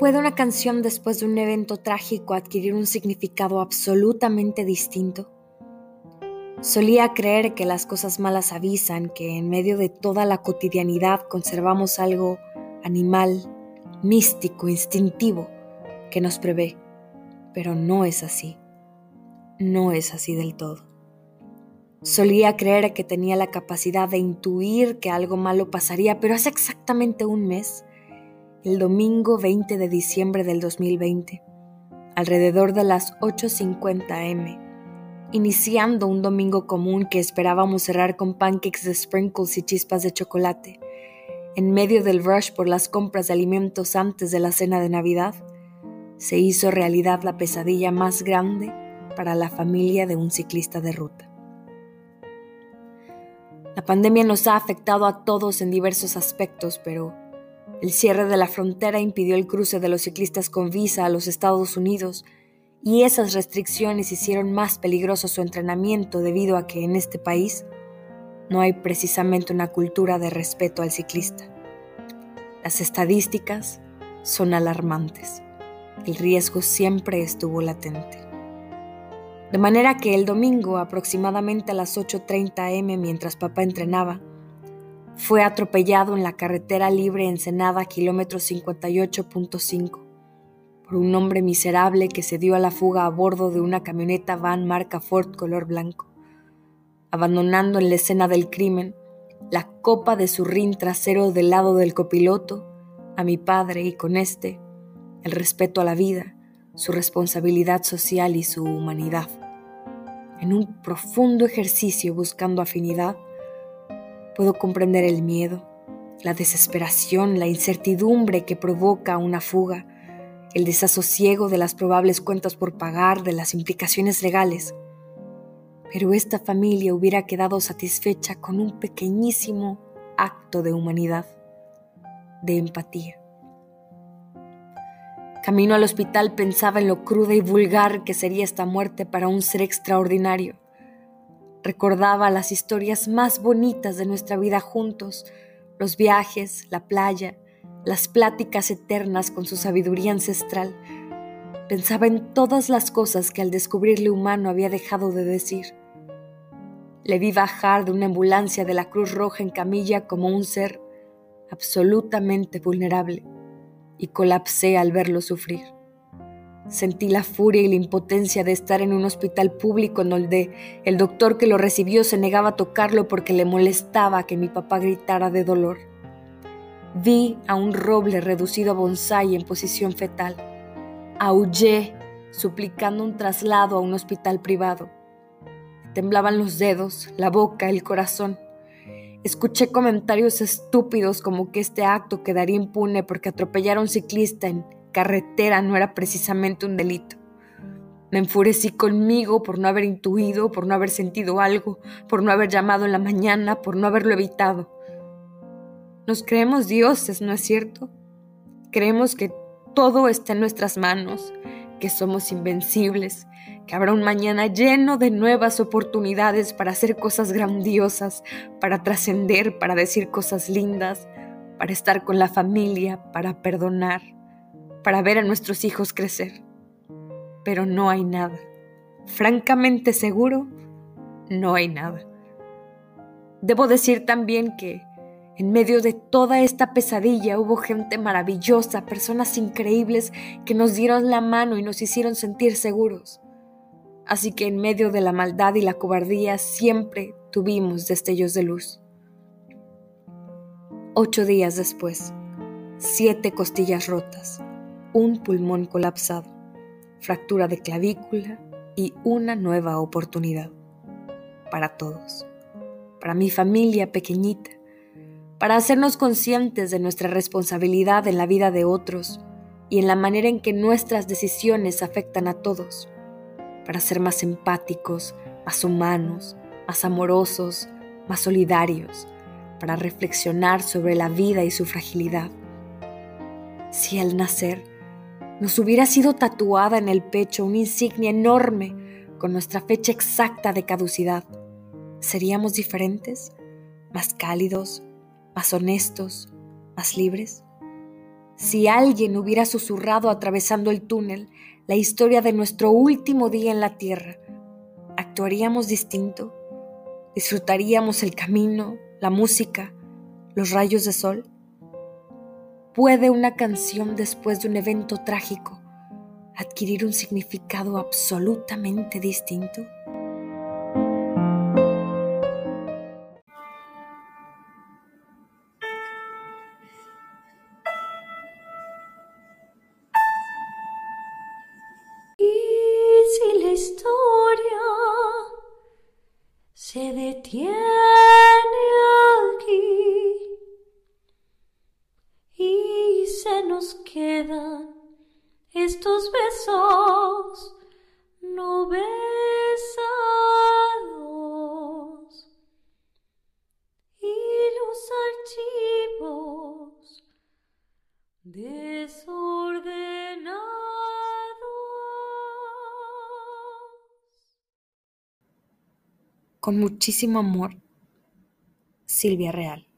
puede una canción después de un evento trágico adquirir un significado absolutamente distinto? Solía creer que las cosas malas avisan, que en medio de toda la cotidianidad conservamos algo animal, místico, instintivo, que nos prevé. Pero no es así. No es así del todo. Solía creer que tenía la capacidad de intuir que algo malo pasaría, pero hace exactamente un mes, el domingo 20 de diciembre del 2020, alrededor de las 8.50 m, iniciando un domingo común que esperábamos cerrar con pancakes de sprinkles y chispas de chocolate, en medio del rush por las compras de alimentos antes de la cena de Navidad, se hizo realidad la pesadilla más grande para la familia de un ciclista de ruta. La pandemia nos ha afectado a todos en diversos aspectos, pero el cierre de la frontera impidió el cruce de los ciclistas con visa a los Estados Unidos y esas restricciones hicieron más peligroso su entrenamiento debido a que en este país no hay precisamente una cultura de respeto al ciclista. Las estadísticas son alarmantes. El riesgo siempre estuvo latente. De manera que el domingo, aproximadamente a las 8.30 am mientras papá entrenaba, fue atropellado en la carretera libre Ensenada, kilómetro 58.5, por un hombre miserable que se dio a la fuga a bordo de una camioneta van marca Ford color blanco, abandonando en la escena del crimen la copa de su rin trasero del lado del copiloto, a mi padre y con este, el respeto a la vida, su responsabilidad social y su humanidad. En un profundo ejercicio buscando afinidad, puedo comprender el miedo, la desesperación, la incertidumbre que provoca una fuga, el desasosiego de las probables cuentas por pagar, de las implicaciones legales. Pero esta familia hubiera quedado satisfecha con un pequeñísimo acto de humanidad, de empatía. Camino al hospital pensaba en lo cruda y vulgar que sería esta muerte para un ser extraordinario. Recordaba las historias más bonitas de nuestra vida juntos, los viajes, la playa, las pláticas eternas con su sabiduría ancestral. Pensaba en todas las cosas que al descubrirle humano había dejado de decir. Le vi bajar de una ambulancia de la Cruz Roja en camilla como un ser absolutamente vulnerable y colapsé al verlo sufrir. Sentí la furia y la impotencia de estar en un hospital público en donde el doctor que lo recibió se negaba a tocarlo porque le molestaba que mi papá gritara de dolor. Vi a un roble reducido a bonsai en posición fetal. Aullé, suplicando un traslado a un hospital privado. Temblaban los dedos, la boca, el corazón. Escuché comentarios estúpidos como que este acto quedaría impune porque atropellar a un ciclista en carretera no era precisamente un delito. Me enfurecí conmigo por no haber intuido, por no haber sentido algo, por no haber llamado en la mañana, por no haberlo evitado. Nos creemos dioses, ¿no es cierto? Creemos que todo está en nuestras manos, que somos invencibles, que habrá un mañana lleno de nuevas oportunidades para hacer cosas grandiosas, para trascender, para decir cosas lindas, para estar con la familia, para perdonar, para ver a nuestros hijos crecer. Pero no hay nada. Francamente seguro, no hay nada. Debo decir también que en medio de toda esta pesadilla hubo gente maravillosa, personas increíbles que nos dieron la mano y nos hicieron sentir seguros. Así que en medio de la maldad y la cobardía siempre tuvimos destellos de luz. Ocho días después, siete costillas rotas, un pulmón colapsado, fractura de clavícula y una nueva oportunidad. Para todos. Para mi familia pequeñita. Para hacernos conscientes de nuestra responsabilidad en la vida de otros y en la manera en que nuestras decisiones afectan a todos para ser más empáticos, más humanos, más amorosos, más solidarios, para reflexionar sobre la vida y su fragilidad. Si al nacer nos hubiera sido tatuada en el pecho una insignia enorme con nuestra fecha exacta de caducidad, ¿seríamos diferentes? ¿Más cálidos? ¿Más honestos? ¿Más libres? Si alguien hubiera susurrado atravesando el túnel la historia de nuestro último día en la Tierra, ¿actuaríamos distinto? ¿Disfrutaríamos el camino, la música, los rayos de sol? ¿Puede una canción después de un evento trágico adquirir un significado absolutamente distinto? Se nos quedan estos besos no besados y los archivos desordenados. Con muchísimo amor, Silvia Real.